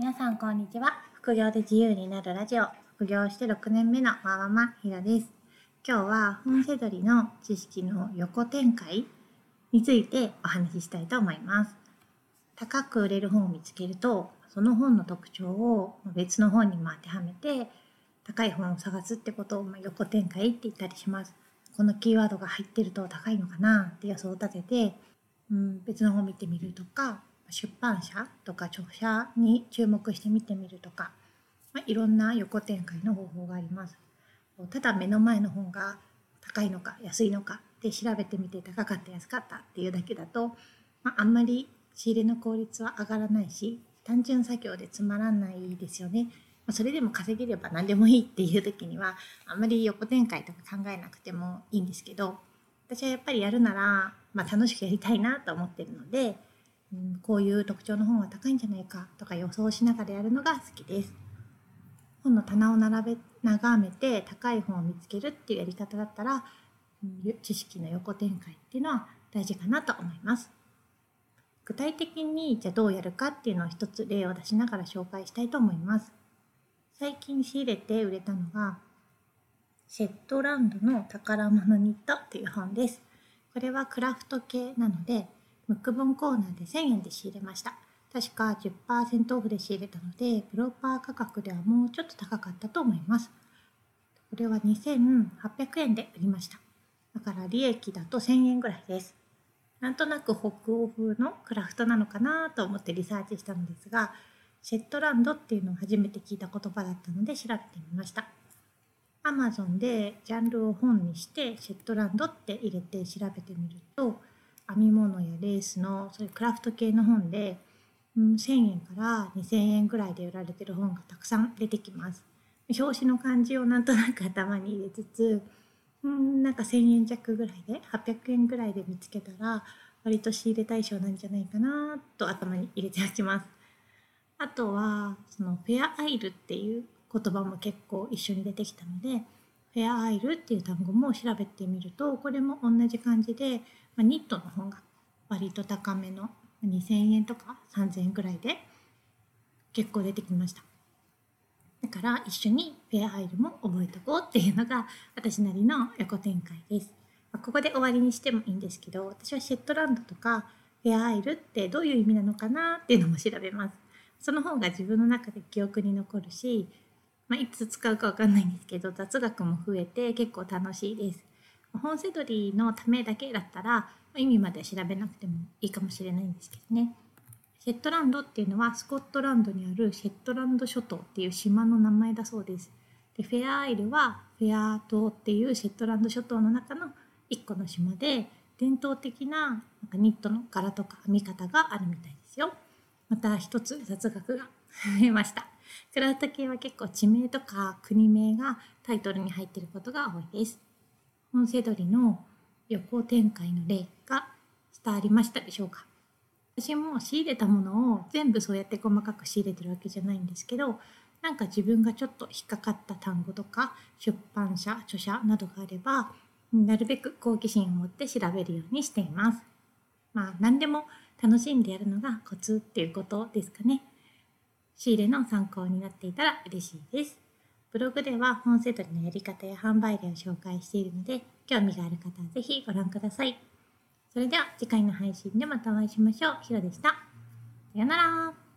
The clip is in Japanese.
皆さんこんにちは。副業で自由になるラジオ。副業して6年目のわママひろです。今日は本セドリの知識の横展開についてお話ししたいと思います。高く売れる本を見つけると、その本の特徴を別の本にも当てはめて、高い本を探すってことを横展開って言ったりします。このキーワードが入ってると高いのかなって予想を立てて、うん、別の本を見てみるとか出版社とか著者に注目して見てみるとか、まあ、いろんな横展開の方法があります。ただ目の前の本が高いのか安いのかって調べてみて高かった安かったっていうだけだと、まあ、あんまり仕入れの効率は上がらないし単純作業でつまらないですよね。まあ、それでも稼げれば何でもいいっていう時にはあんまり横展開とか考えなくてもいいんですけど私はやっぱりやるなら、まあ、楽しくやりたいなと思ってるので、うん、こういう特徴の本は高いんじゃないかとか予想しながらやるのが好きです。本の棚を並べ眺めて高い本を見つけるっていうやり方だったら、うん、知識の横展開っていうのは大事かなと思います。具体的にじゃあどうやるかっていうのを一つ例を出しながら紹介したいと思います。最近仕入れて売れたのが、シェットランドの宝物ニットっていう本です。これはクラフト系なので、ムック本コーナーで1000円で仕入れました。確か10%オフで仕入れたので、プロパー価格ではもうちょっと高かったと思います。これは2800円で売りました。だから利益だと1000円ぐらいです。なんとなく北欧風のクラフトなのかなと思ってリサーチしたのですが、シェットランドっていうのを初めて聞いた言葉だったので調べてみました。アマゾンでジャンルを本にしてシェットランドって入れて調べてみると編み物やレースのそういうクラフト系の本で、うん、1000円から2000円ぐらいで売られてる本がたくさん出てきます。表紙の感じをなんとなく頭に入れつつ、うん、なんか1000円弱ぐらいで800円ぐらいで見つけたら割と仕入れ対象なんじゃないかなと頭に入れておきます。あとはそのフェアアイルっていう言葉も結構一緒に出てきたのでフェアアイルっていう単語も調べてみるとこれも同じ感じで、まあ、ニットの方が割と高めの2000円とか3000円ぐらいで結構出てきました。だから一緒にフェアアイルも覚えておこうっていうのが私なりの横展開です、まあ、ここで終わりにしてもいいんですけど私はシェットランドとかフェアアイルってどういう意味なのかなっていうのも調べます。その方が自分の中で記憶に残るし、まあ、いつ使うか分かんないんですけど雑学も増えて結構楽しいです。本セドリのためだけだったら意味まで調べなくてもいいかもしれないんですけどね。シェットランドっていうのはスコットランドにあるシェットランド諸島っていう島の名前だそうです。でフェアアイルはフェア島っていうシェットランド諸島の中の一個の島で伝統的ななんかニットの柄とか編み方があるみたいですよ。また一つ雑学が 増えました。クラウド系は結構地名とか国名がタイトルに入っていることが多いです。本セドリの横展開の例が伝わりましたでしょうか私も仕入れたものを全部そうやって細かく仕入れてるわけじゃないんですけどなんか自分がちょっと引っかかった単語とか出版社著者などがあればなるべく好奇心を持って調べるようにしています。まあ何でも楽しんでやるのがコツっていうことですかね。仕入れの参考になっていたら嬉しいです。ブログでは本セットのやり方や販売例を紹介しているので、興味がある方はぜひご覧ください。それでは次回の配信でまたお会いしましょう。ひろでした。さよなら。